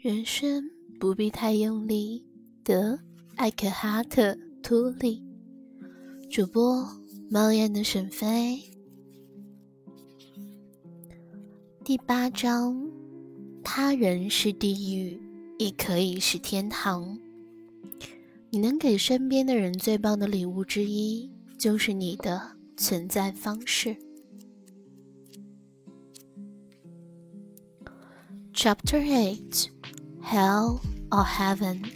人生不必太用力。的艾克哈特·托利，主播猫眼的沈飞。第八章：他人是地狱，亦可以是天堂。你能给身边的人最棒的礼物之一，就是你的存在方式。Chapter Eight: Hell or Heaven.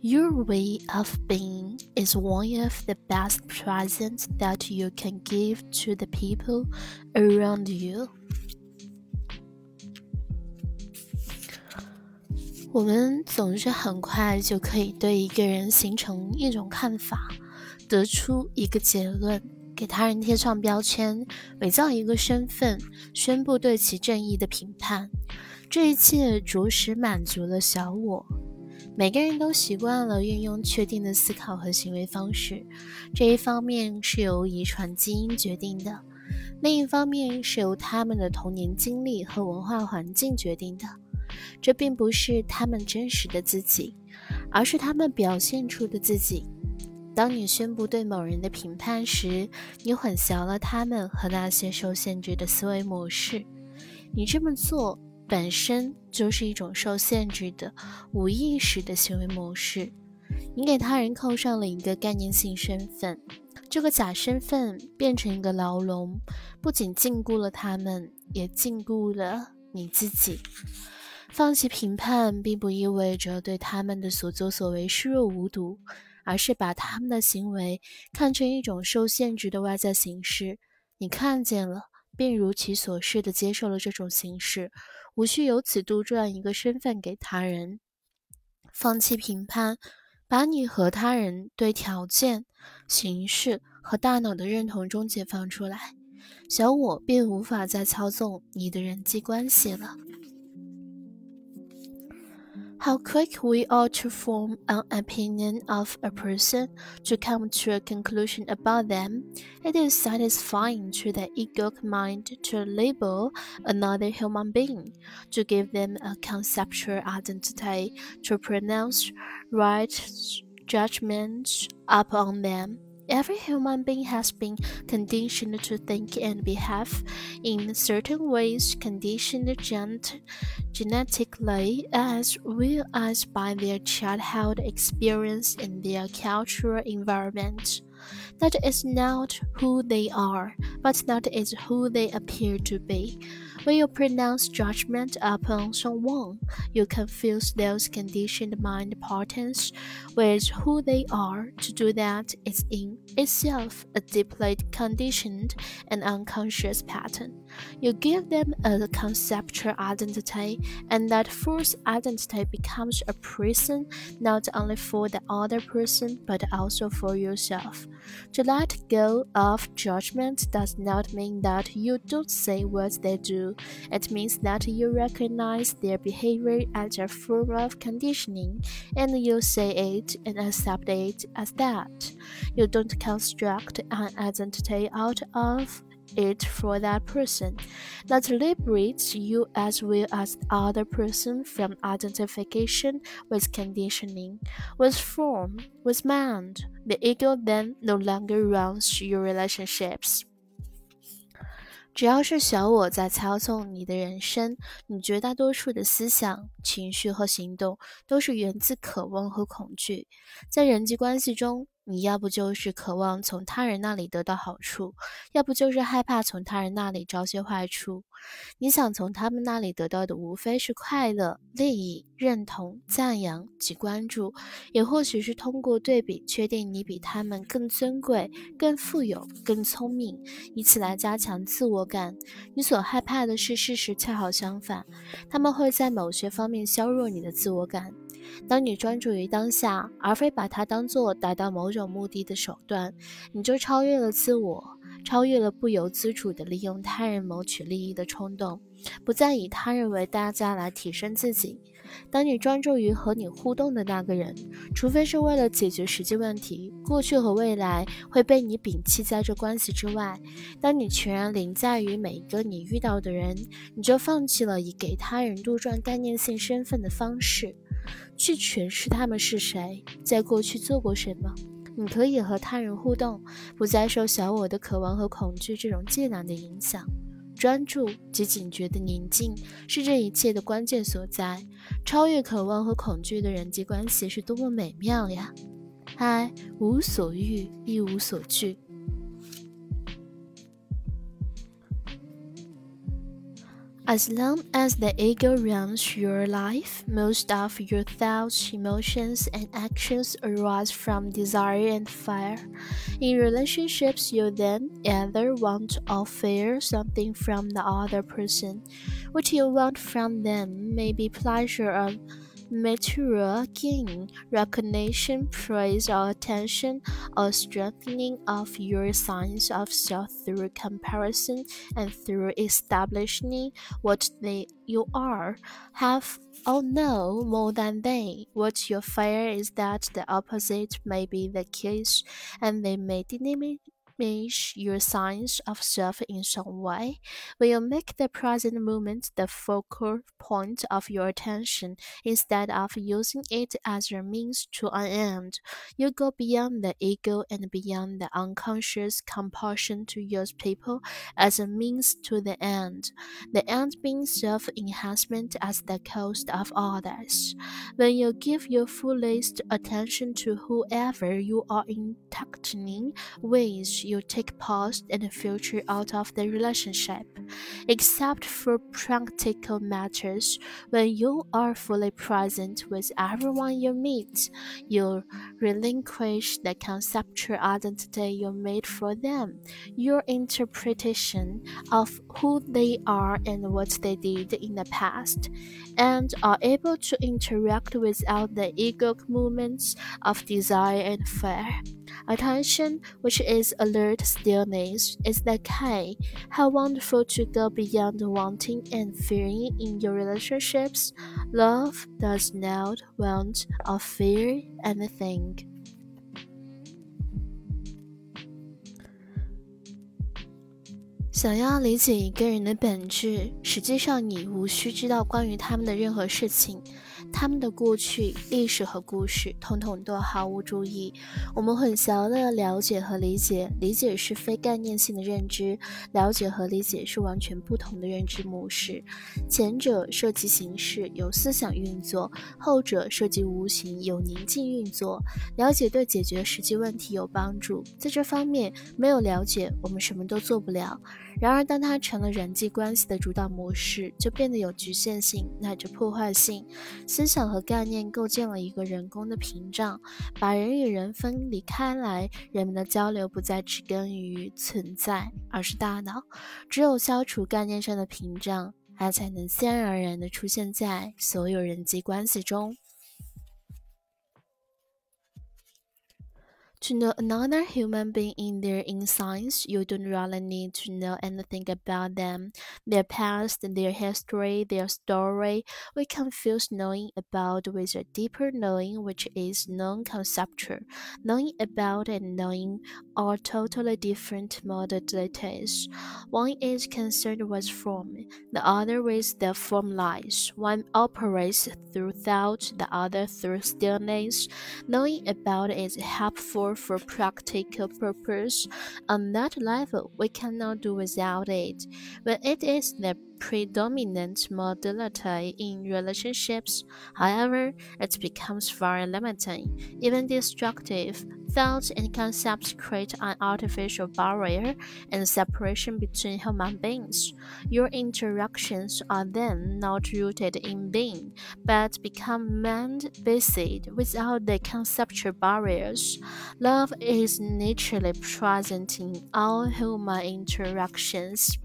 Your way of being is one of the best presents that you can give to the people around you. 我们总是很快就可以对一个人形成一种看法，得出一个结论，给他人贴上标签，伪造一个身份，宣布对其正义的评判。这一切着实满足了小我。每个人都习惯了运用确定的思考和行为方式，这一方面是由遗传基因决定的，另一方面是由他们的童年经历和文化环境决定的。这并不是他们真实的自己，而是他们表现出的自己。当你宣布对某人的评判时，你混淆了他们和那些受限制的思维模式。你这么做。本身就是一种受限制的无意识的行为模式。你给他人扣上了一个概念性身份，这个假身份变成一个牢笼，不仅禁锢了他们，也禁锢了你自己。放弃评判，并不意味着对他们的所作所为视若无睹，而是把他们的行为看成一种受限制的外在形式。你看见了，并如其所示地接受了这种形式。无需由此杜撰一个身份给他人，放弃评判，把你和他人对条件、形式和大脑的认同中解放出来，小我便无法再操纵你的人际关系了。How quick we are to form an opinion of a person, to come to a conclusion about them. It is satisfying to the egoic mind to label another human being, to give them a conceptual identity, to pronounce right judgments upon them. Every human being has been conditioned to think and behave in certain ways, conditioned genetically as well as by their childhood experience in their cultural environment. That is not who they are, but that is who they appear to be. When you pronounce judgment upon someone, you confuse those conditioned mind patterns with who they are. To do that is in itself a deeply conditioned and unconscious pattern. You give them a conceptual identity, and that false identity becomes a prison not only for the other person but also for yourself. To let go of judgment does not mean that you don't say what they do. It means that you recognize their behavior as a form of conditioning and you say it and accept it as that. You don't construct an identity out of it for that person. That liberates you as well as the other person from identification with conditioning, with form, with mind. The ego then no longer runs your relationships. 只要是小我在操纵你的人生，你绝大多数的思想、情绪和行动都是源自渴望和恐惧。在人际关系中，你要不就是渴望从他人那里得到好处，要不就是害怕从他人那里招些坏处。你想从他们那里得到的，无非是快乐、利益、认同、赞扬及关注，也或许是通过对比确定你比他们更尊贵、更富有、更聪明，以此来加强自我感。你所害怕的是事实恰好相反，他们会在某些方面削弱你的自我感。当你专注于当下，而非把它当做达到某种目的的手段，你就超越了自我，超越了不由自主的利用他人谋取利益的冲动，不再以他人为代价来提升自己。当你专注于和你互动的那个人，除非是为了解决实际问题，过去和未来会被你摒弃在这关系之外。当你全然凌驾于每一个你遇到的人，你就放弃了以给他人杜撰概念性身份的方式，去诠释他们是谁，在过去做过什么。你可以和他人互动，不再受小我的渴望和恐惧这种芥蓝的影响。专注及警觉的宁静是这一切的关键所在。超越渴望和恐惧的人际关系是多么美妙呀！嗨，无所欲，亦无所惧。As long as the ego runs your life, most of your thoughts, emotions, and actions arise from desire and fear. In relationships, you then either want or fear something from the other person. What you want from them may be pleasure or material gain, recognition, praise, or attention, or strengthening of your sense of self through comparison and through establishing what they you are, have oh, or know more than they. What you fear is that the opposite may be the case, and they may diminish diminish your sense of self in some way, when you make the present moment the focal point of your attention instead of using it as a means to an end, you go beyond the ego and beyond the unconscious compulsion to use people as a means to the end, the end being self enhancement at the cost of others. When you give your fullest attention to whoever you are interacting with, you take past and future out of the relationship. Except for practical matters, when you are fully present with everyone you meet, you relinquish the conceptual identity you made for them, your interpretation of who they are and what they did in the past, and are able to interact without the egoic movements of desire and fear. Attention, which is alert stillness, is the key. How wonderful to go beyond wanting and fearing in your relationships. Love does not want or fear anything. If 他们的过去、历史和故事，统统都毫无注意。我们混淆了了解和理解，理解是非概念性的认知，了解和理解是完全不同的认知模式。前者涉及形式，有思想运作；后者涉及无形，有宁静运作。了解对解决实际问题有帮助，在这方面没有了解，我们什么都做不了。然而，当它成了人际关系的主导模式，就变得有局限性，乃至破坏性。思想和概念构建了一个人工的屏障，把人与人分离开来。人们的交流不再植根于存在，而是大脑。只有消除概念上的屏障，它才能自然而然地出现在所有人际关系中。To know another human being in their insides, you don't really need to know anything about them, their past, their history, their story. We confuse knowing about with a deeper knowing, which is non-conceptual. Knowing about and knowing are totally different modalities. One is concerned with form, the other with the formless. One operates through thought, the other through stillness. Knowing about is helpful for practical purpose. On that level, we cannot do without it. When it is the predominant modality in relationships, however, it becomes very limiting, even destructive. Thoughts and concepts create an artificial barrier and separation between human beings. Your interactions are then not rooted in being, but become mind based without the conceptual barriers. Love is naturally present in all human interactions.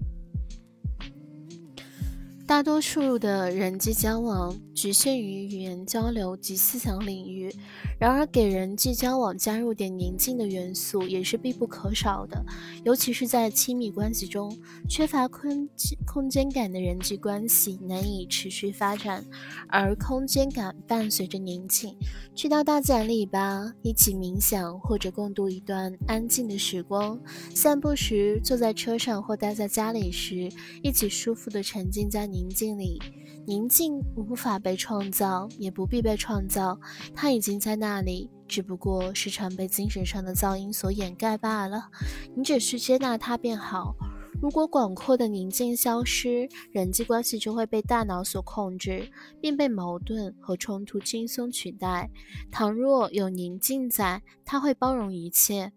大多数的人际交往局限于语言交流及思想领域。然而，给人际交往加入点宁静的元素也是必不可少的，尤其是在亲密关系中，缺乏空空间感的人际关系难以持续发展。而空间感伴随着宁静，去到大自然里吧，一起冥想，或者共度一段安静的时光。散步时，坐在车上或待在家里时，一起舒服的沉浸在宁宁静里。宁静无法被创造，也不必被创造，它已经在那里，只不过时常被精神上的噪音所掩盖罢了。你只需接纳它便好。如果广阔的宁静消失，人际关系就会被大脑所控制，并被矛盾和冲突轻松取代。倘若有宁静在，它会包容一切。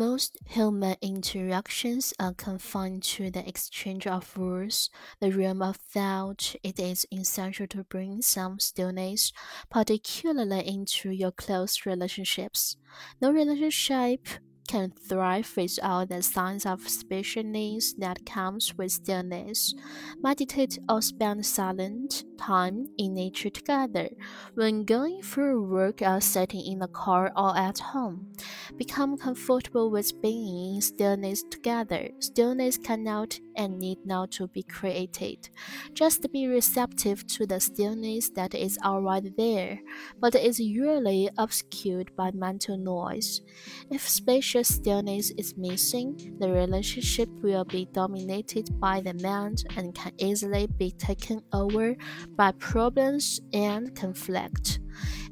Most human interactions are confined to the exchange of words, the realm of thought. It is essential to bring some stillness, particularly into your close relationships. No relationship can thrive without the signs of spaciousness that comes with stillness. Meditate or spend silent time in nature together. When going through work or sitting in the car or at home, become comfortable with being in stillness together. Stillness cannot and need now to be created. Just be receptive to the stillness that is already there, but is usually obscured by mental noise. If spacious stillness is missing, the relationship will be dominated by the mind and can easily be taken over by problems and conflict.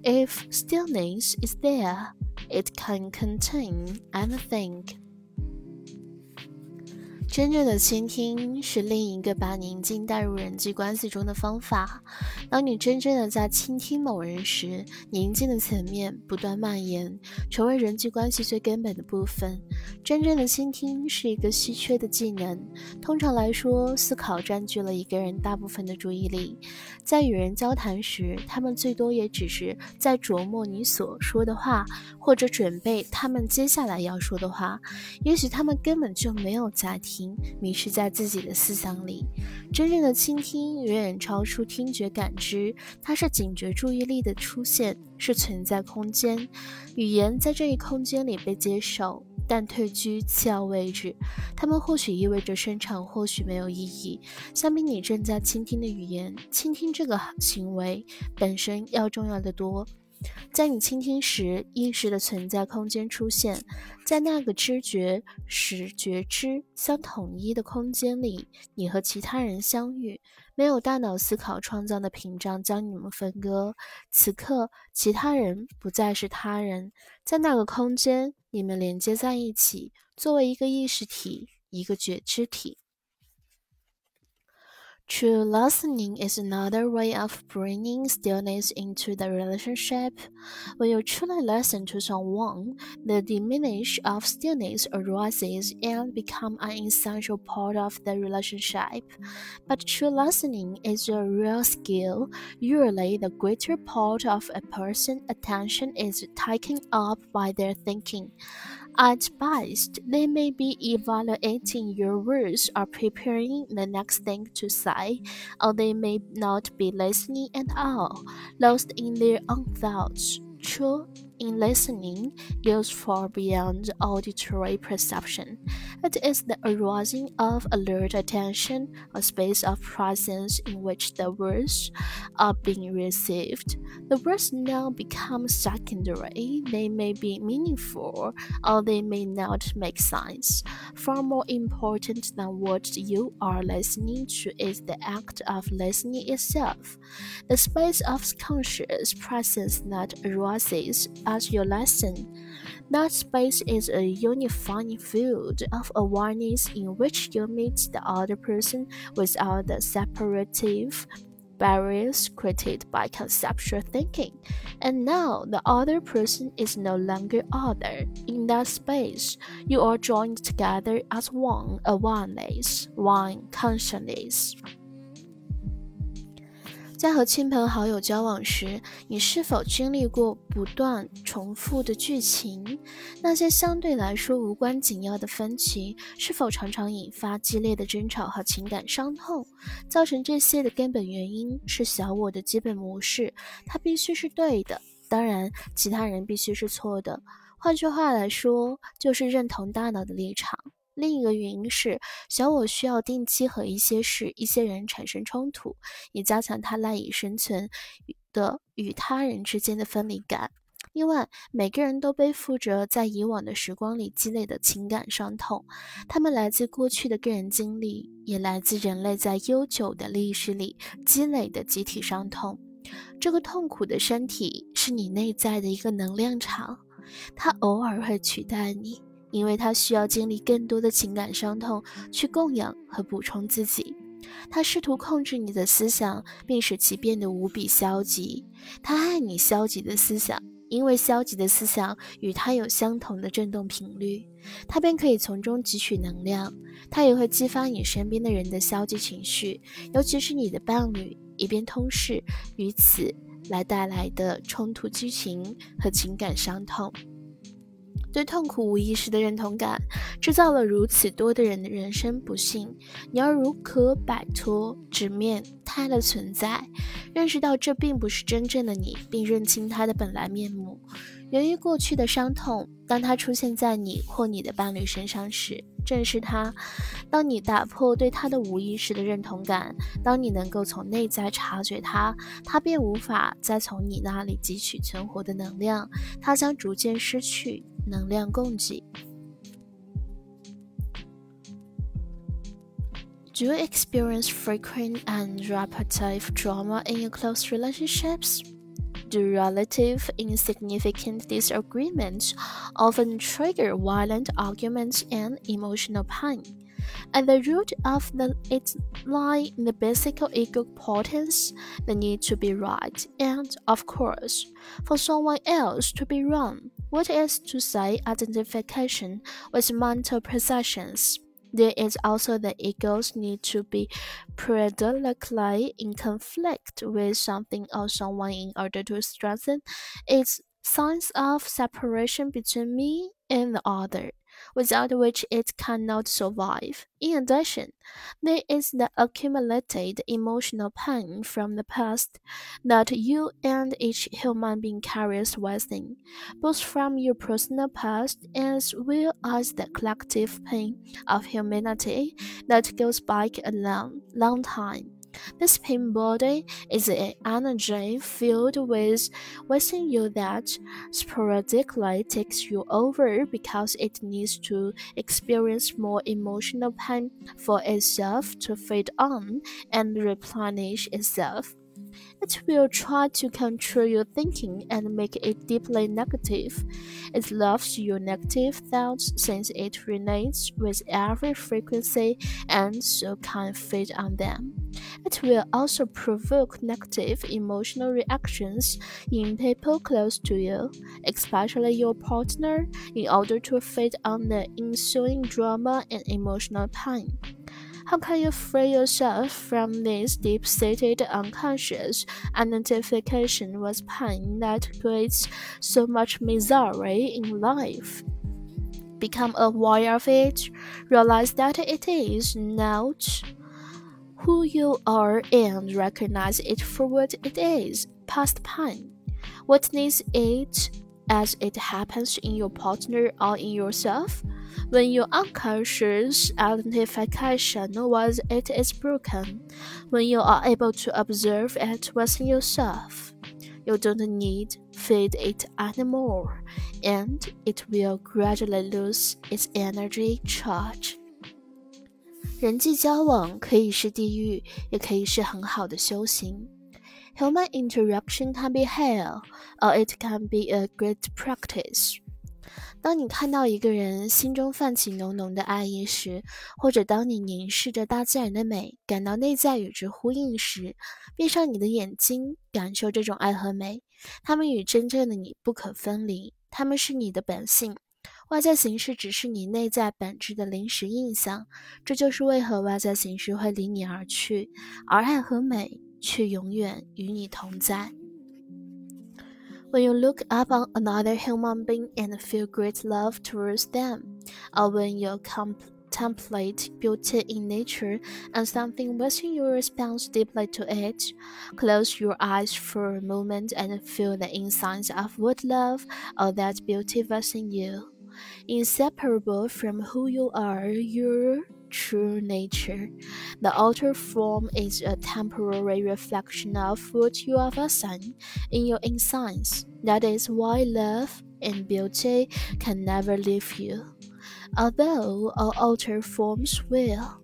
If stillness is there, it can contain anything. 真正的倾听是另一个把宁静带入人际关系中的方法。当你真正的在倾听某人时，宁静的层面不断蔓延，成为人际关系最根本的部分。真正的倾听是一个稀缺的技能。通常来说，思考占据了一个人大部分的注意力。在与人交谈时，他们最多也只是在琢磨你所说的话，或者准备他们接下来要说的话。也许他们根本就没有在听听。迷失在自己的思想里，真正的倾听远远超出听觉感知，它是警觉注意力的出现，是存在空间。语言在这一空间里被接受，但退居次要位置。它们或许意味着生产，或许没有意义。相比你正在倾听的语言，倾听这个行为本身要重要的多。在你倾听时，意识的存在空间出现，在那个知觉使觉知相统一的空间里，你和其他人相遇，没有大脑思考创造的屏障将你们分割。此刻，其他人不再是他人，在那个空间，你们连接在一起，作为一个意识体，一个觉知体。True listening is another way of bringing stillness into the relationship. When you truly listen to someone, the diminish of stillness arises and become an essential part of the relationship. But true listening is a real skill. Usually, the greater part of a person's attention is taken up by their thinking. At best, they may be evaluating your words or preparing the next thing to say, or they may not be listening at all, lost in their own thoughts. True in listening goes far beyond auditory perception. It is the arousing of alert attention, a space of presence in which the words are being received. The words now become secondary. They may be meaningful or they may not make sense. Far more important than what you are listening to is the act of listening itself, the space of conscious presence that arises as your lesson. That space is a unifying field of awareness in which you meet the other person without the separative barriers created by conceptual thinking. And now the other person is no longer other. In that space, you are joined together as one awareness, one consciousness. 在和亲朋好友交往时，你是否经历过不断重复的剧情？那些相对来说无关紧要的分歧，是否常常引发激烈的争吵和情感伤痛？造成这些的根本原因是小我的基本模式，它必须是对的，当然，其他人必须是错的。换句话来说，就是认同大脑的立场。另一个原因是，小我需要定期和一些事、一些人产生冲突，以加强它赖以生存的与他人之间的分离感。另外，每个人都背负着在以往的时光里积累的情感伤痛，他们来自过去的个人经历，也来自人类在悠久的历史里积累的集体伤痛。这个痛苦的身体是你内在的一个能量场，它偶尔会取代你。因为他需要经历更多的情感伤痛去供养和补充自己，他试图控制你的思想，并使其变得无比消极。他爱你消极的思想，因为消极的思想与他有相同的振动频率，他便可以从中汲取能量。他也会激发你身边的人的消极情绪，尤其是你的伴侣，以便通视于此来带来的冲突剧情和情感伤痛。对痛苦无意识的认同感，制造了如此多的人的人生不幸。你要如何摆脱，直面它的存在，认识到这并不是真正的你，并认清它的本来面目？源于过去的伤痛，当它出现在你或你的伴侣身上时，正是它。当你打破对他的无意识的认同感，当你能够从内在察觉它，它便无法再从你那里汲取存活的能量，它将逐渐失去。能量供给。Do you experience frequent and repetitive drama in your close relationships? Do relative insignificant disagreements often trigger violent arguments and emotional pain? At the root of the, it lie the basic ego potence, the need to be right, and, of course, for someone else to be wrong. What is to say identification with mental possessions. There is also the ego's need to be periodically in conflict with something or someone in order to strengthen its sense of separation between me and the other without which it cannot survive. In addition, there is the accumulated emotional pain from the past that you and each human being carries within, both from your personal past as well as the collective pain of humanity that goes back a long, long time. This pain body is an energy filled with within you that sporadically takes you over because it needs to experience more emotional pain for itself to feed on and replenish itself. It will try to control your thinking and make it deeply negative. It loves your negative thoughts since it resonates with every frequency and so can feed on them. It will also provoke negative emotional reactions in people close to you, especially your partner, in order to feed on the ensuing drama and emotional pain. How can you free yourself from this deep seated unconscious identification with pain that creates so much misery in life? Become aware of it, realize that it is not who you are, and recognize it for what it is past pain. Witness it as it happens in your partner or in yourself when your unconscious identification was it is broken, when you are able to observe it within yourself, you don't need feed it anymore, and it will gradually lose its energy charge. 人际交往可以是地狱，也可以是很好的修行。Human interaction can be hell, or it can be a great practice. 当你看到一个人心中泛起浓浓的爱意时，或者当你凝视着大自然的美，感到内在与之呼应时，闭上你的眼睛，感受这种爱和美。它们与真正的你不可分离，它们是你的本性。外在形式只是你内在本质的临时印象。这就是为何外在形式会离你而去，而爱和美却永远与你同在。When you look up on another human being and feel great love towards them, or when you contemplate beauty in nature and something within you responds deeply to it, close your eyes for a moment and feel the insights of what love or that beauty within you. Inseparable from who you are, your true nature. The outer form is a temporary reflection of what you are within in your insides. That is why love and beauty can never leave you, although our outer forms will.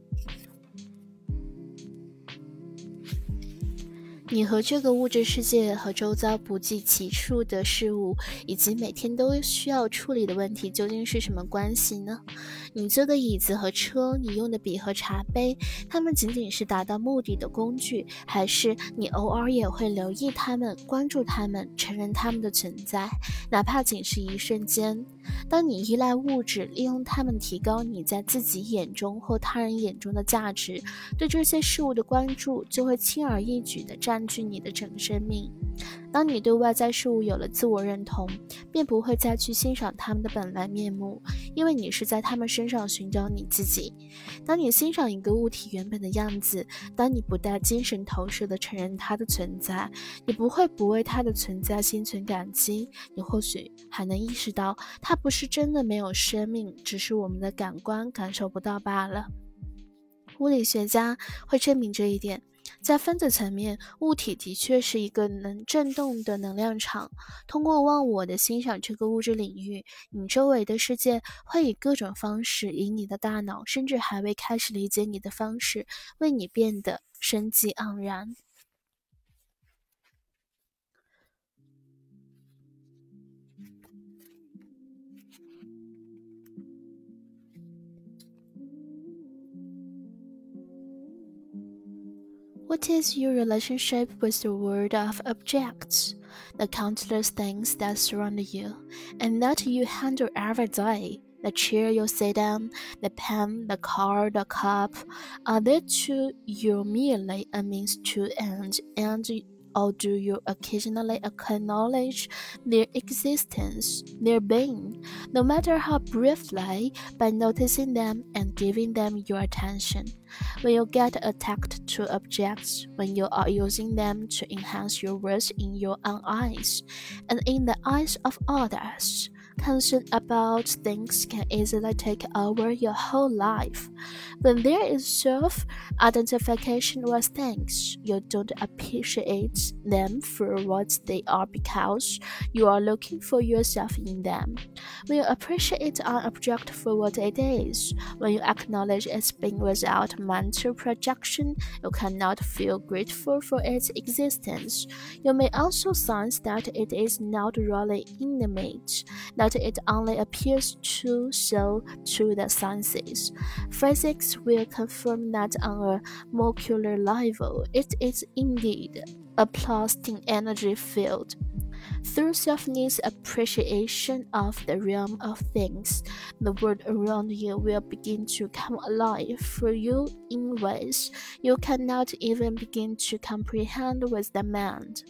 你和这个物质世界和周遭不计其数的事物，以及每天都需要处理的问题，究竟是什么关系呢？ 你坐的椅子和车，你用的笔和茶杯，它们仅仅是达到目的的工具，还是你偶尔也会留意它们、关注它们、承认它们的存在，哪怕仅是一瞬间？当你依赖物质，利用它们提高你在自己眼中或他人眼中的价值，对这些事物的关注就会轻而易举地占据你的整个生命。当你对外在事物有了自我认同，便不会再去欣赏它们的本来面目，因为你是在它们身上寻找你自己。当你欣赏一个物体原本的样子，当你不带精神投射地承认它的存在，你不会不为它的存在心存感激。你或许还能意识到，它不是真的没有生命，只是我们的感官感受不到罢了。物理学家会证明这一点。在分子层面，物体的确是一个能振动的能量场。通过忘我的欣赏这个物质领域，你周围的世界会以各种方式，以你的大脑甚至还未开始理解你的方式，为你变得生机盎然。What is your relationship with the world of objects, the countless things that surround you, and that you handle every day? The chair you sit on, the pen, the car, the cup, are they to you merely a means to end, and or do you occasionally acknowledge their existence, their being, no matter how briefly, by noticing them and giving them your attention? When you get attached to objects, when you are using them to enhance your worth in your own eyes and in the eyes of others, concern about things can easily take over your whole life. When there is self identification with things, you don't appreciate them for what they are because you are looking for yourself in them. When you appreciate an object for what it is, when you acknowledge its being without mental projection, you cannot feel grateful for its existence. You may also sense that it is not really inanimate, that it only appears to so to the senses. Physics will confirm that on a molecular level, it is indeed a plastic energy field. Through self-needs appreciation of the realm of things, the world around you will begin to come alive for you in ways you cannot even begin to comprehend with the mind.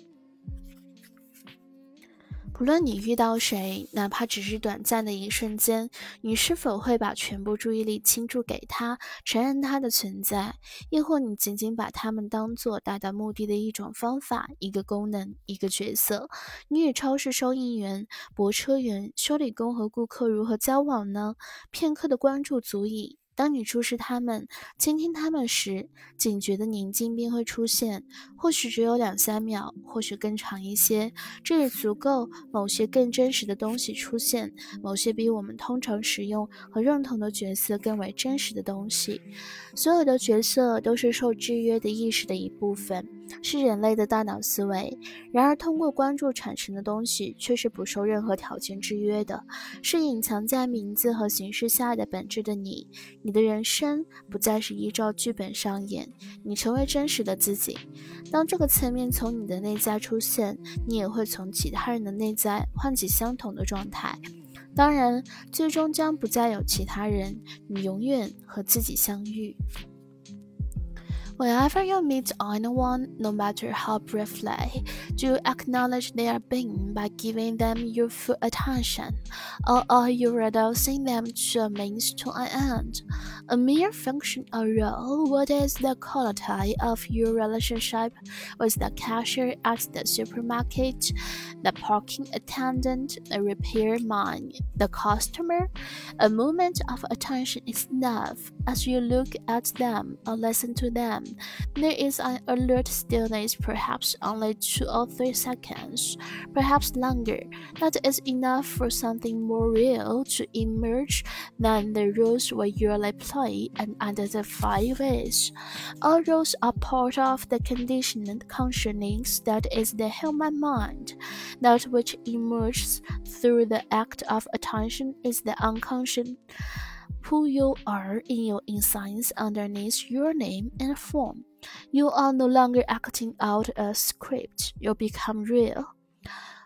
不论你遇到谁，哪怕只是短暂的一瞬间，你是否会把全部注意力倾注给他，承认他的存在，亦或你仅仅把他们当做达到目的的一种方法、一个功能、一个角色？你与超市收银员、泊车员、修理工和顾客如何交往呢？片刻的关注足以。当你注视他们、倾听他们时，警觉的宁静便会出现。或许只有两三秒，或许更长一些，这也足够某些更真实的东西出现。某些比我们通常使用和认同的角色更为真实的东西。所有的角色都是受制约的意识的一部分。是人类的大脑思维，然而通过关注产生的东西却是不受任何条件制约的，是隐藏在名字和形式下的本质的你。你的人生不再是依照剧本上演，你成为真实的自己。当这个层面从你的内在出现，你也会从其他人的内在唤起相同的状态。当然，最终将不再有其他人，你永远和自己相遇。Whenever you meet anyone, no matter how briefly, do acknowledge their being by giving them your full attention, or are you reducing them to a means to an end? A mere function or role, what is the quality of your relationship with the cashier at the supermarket, the parking attendant, the repair man, the customer? A moment of attention is enough as you look at them or listen to them there is an alert stillness, perhaps only two or three seconds, perhaps longer. That is enough for something more real to emerge than the roles we usually play and identify with. All roles are part of the conditioned consciousness that is the human mind. That which emerges through the act of attention is the unconscious who you are in your insides underneath your name and form. You are no longer acting out a script, you become real.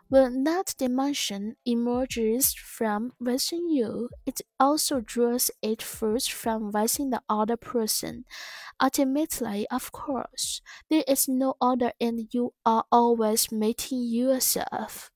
When that dimension emerges from within you, it also draws it first from within the other person. Ultimately, of course, there is no other and you are always meeting yourself.